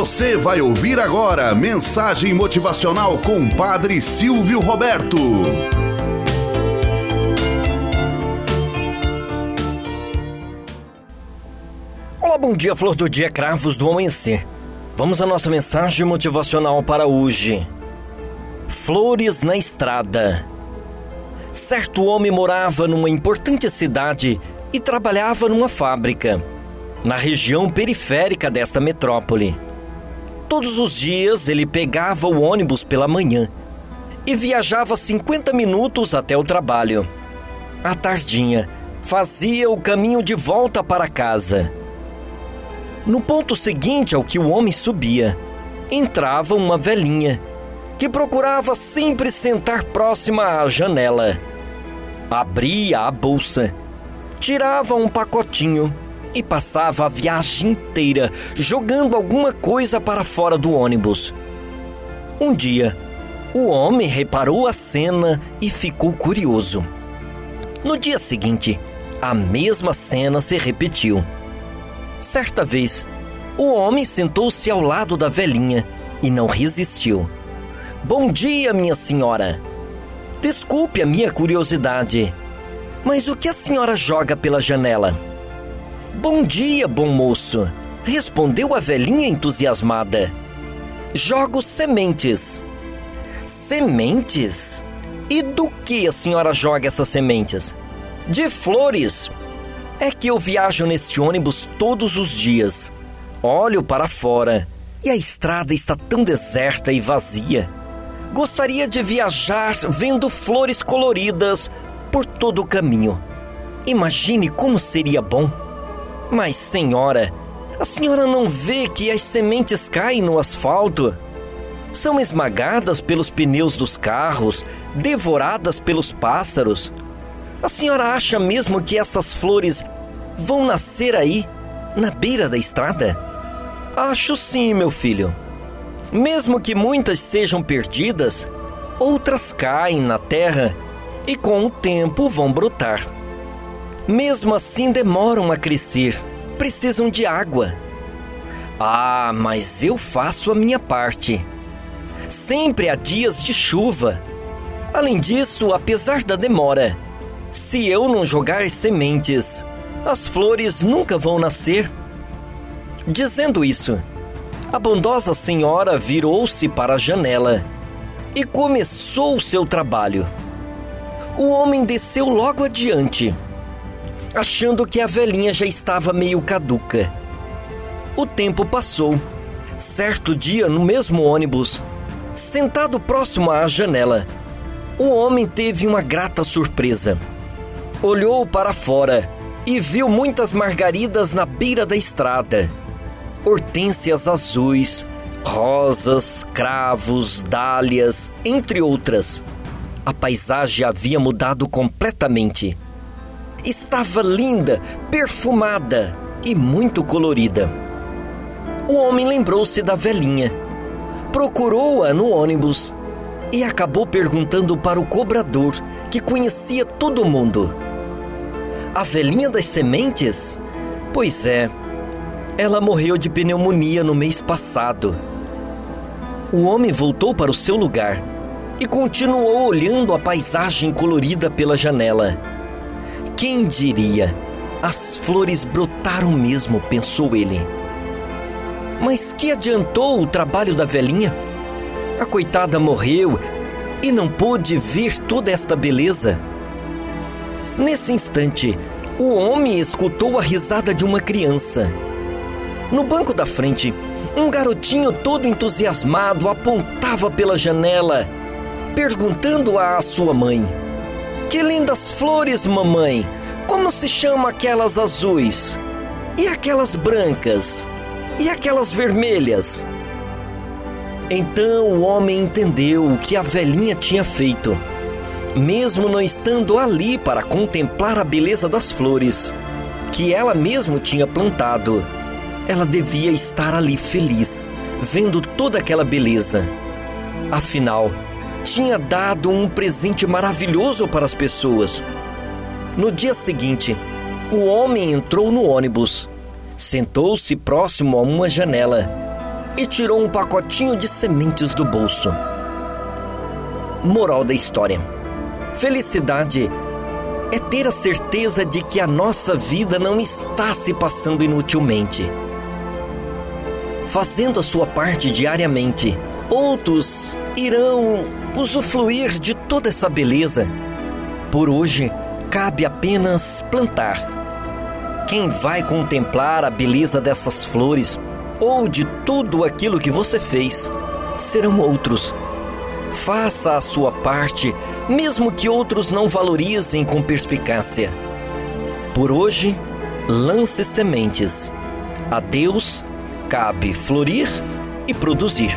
Você vai ouvir agora mensagem motivacional com Padre Silvio Roberto. Olá, bom dia, flor do dia, cravos do amanhecer. Vamos à nossa mensagem motivacional para hoje. Flores na estrada. Certo homem morava numa importante cidade e trabalhava numa fábrica na região periférica desta metrópole. Todos os dias ele pegava o ônibus pela manhã e viajava 50 minutos até o trabalho. À tardinha, fazia o caminho de volta para casa. No ponto seguinte ao que o homem subia, entrava uma velhinha que procurava sempre sentar próxima à janela. Abria a bolsa, tirava um pacotinho e passava a viagem inteira jogando alguma coisa para fora do ônibus. Um dia, o homem reparou a cena e ficou curioso. No dia seguinte, a mesma cena se repetiu. Certa vez, o homem sentou-se ao lado da velhinha e não resistiu. Bom dia, minha senhora. Desculpe a minha curiosidade, mas o que a senhora joga pela janela? Bom dia, bom moço, respondeu a velhinha entusiasmada. Jogo sementes. Sementes? E do que a senhora joga essas sementes? De flores. É que eu viajo nesse ônibus todos os dias. Olho para fora e a estrada está tão deserta e vazia. Gostaria de viajar vendo flores coloridas por todo o caminho. Imagine como seria bom. Mas, senhora, a senhora não vê que as sementes caem no asfalto? São esmagadas pelos pneus dos carros, devoradas pelos pássaros. A senhora acha mesmo que essas flores vão nascer aí, na beira da estrada? Acho sim, meu filho. Mesmo que muitas sejam perdidas, outras caem na terra e com o tempo vão brotar. Mesmo assim, demoram a crescer, precisam de água. Ah, mas eu faço a minha parte. Sempre há dias de chuva. Além disso, apesar da demora, se eu não jogar sementes, as flores nunca vão nascer. Dizendo isso, a bondosa senhora virou-se para a janela e começou o seu trabalho. O homem desceu logo adiante achando que a velhinha já estava meio caduca. O tempo passou. Certo dia, no mesmo ônibus, sentado próximo à janela, o homem teve uma grata surpresa. Olhou para fora e viu muitas margaridas na beira da estrada. Hortênsias azuis, rosas, cravos, dálias, entre outras. A paisagem havia mudado completamente estava linda, perfumada e muito colorida. O homem lembrou-se da velhinha, procurou-a no ônibus e acabou perguntando para o cobrador, que conhecia todo mundo. A velhinha das sementes? Pois é, ela morreu de pneumonia no mês passado. O homem voltou para o seu lugar e continuou olhando a paisagem colorida pela janela. Quem diria? As flores brotaram mesmo, pensou ele. Mas que adiantou o trabalho da velhinha? A coitada morreu e não pôde ver toda esta beleza. Nesse instante, o homem escutou a risada de uma criança. No banco da frente, um garotinho todo entusiasmado apontava pela janela, perguntando à sua mãe: que lindas flores, mamãe! Como se chama aquelas azuis? E aquelas brancas? E aquelas vermelhas? Então o homem entendeu o que a velhinha tinha feito. Mesmo não estando ali para contemplar a beleza das flores, que ela mesmo tinha plantado, ela devia estar ali feliz, vendo toda aquela beleza. Afinal, tinha dado um presente maravilhoso para as pessoas. No dia seguinte, o homem entrou no ônibus, sentou-se próximo a uma janela e tirou um pacotinho de sementes do bolso. Moral da história: Felicidade é ter a certeza de que a nossa vida não está se passando inutilmente. Fazendo a sua parte diariamente, outros irão usufruir de toda essa beleza. Por hoje, cabe apenas plantar. Quem vai contemplar a beleza dessas flores ou de tudo aquilo que você fez serão outros. Faça a sua parte, mesmo que outros não valorizem com perspicácia. Por hoje, lance sementes. A Deus cabe florir e produzir.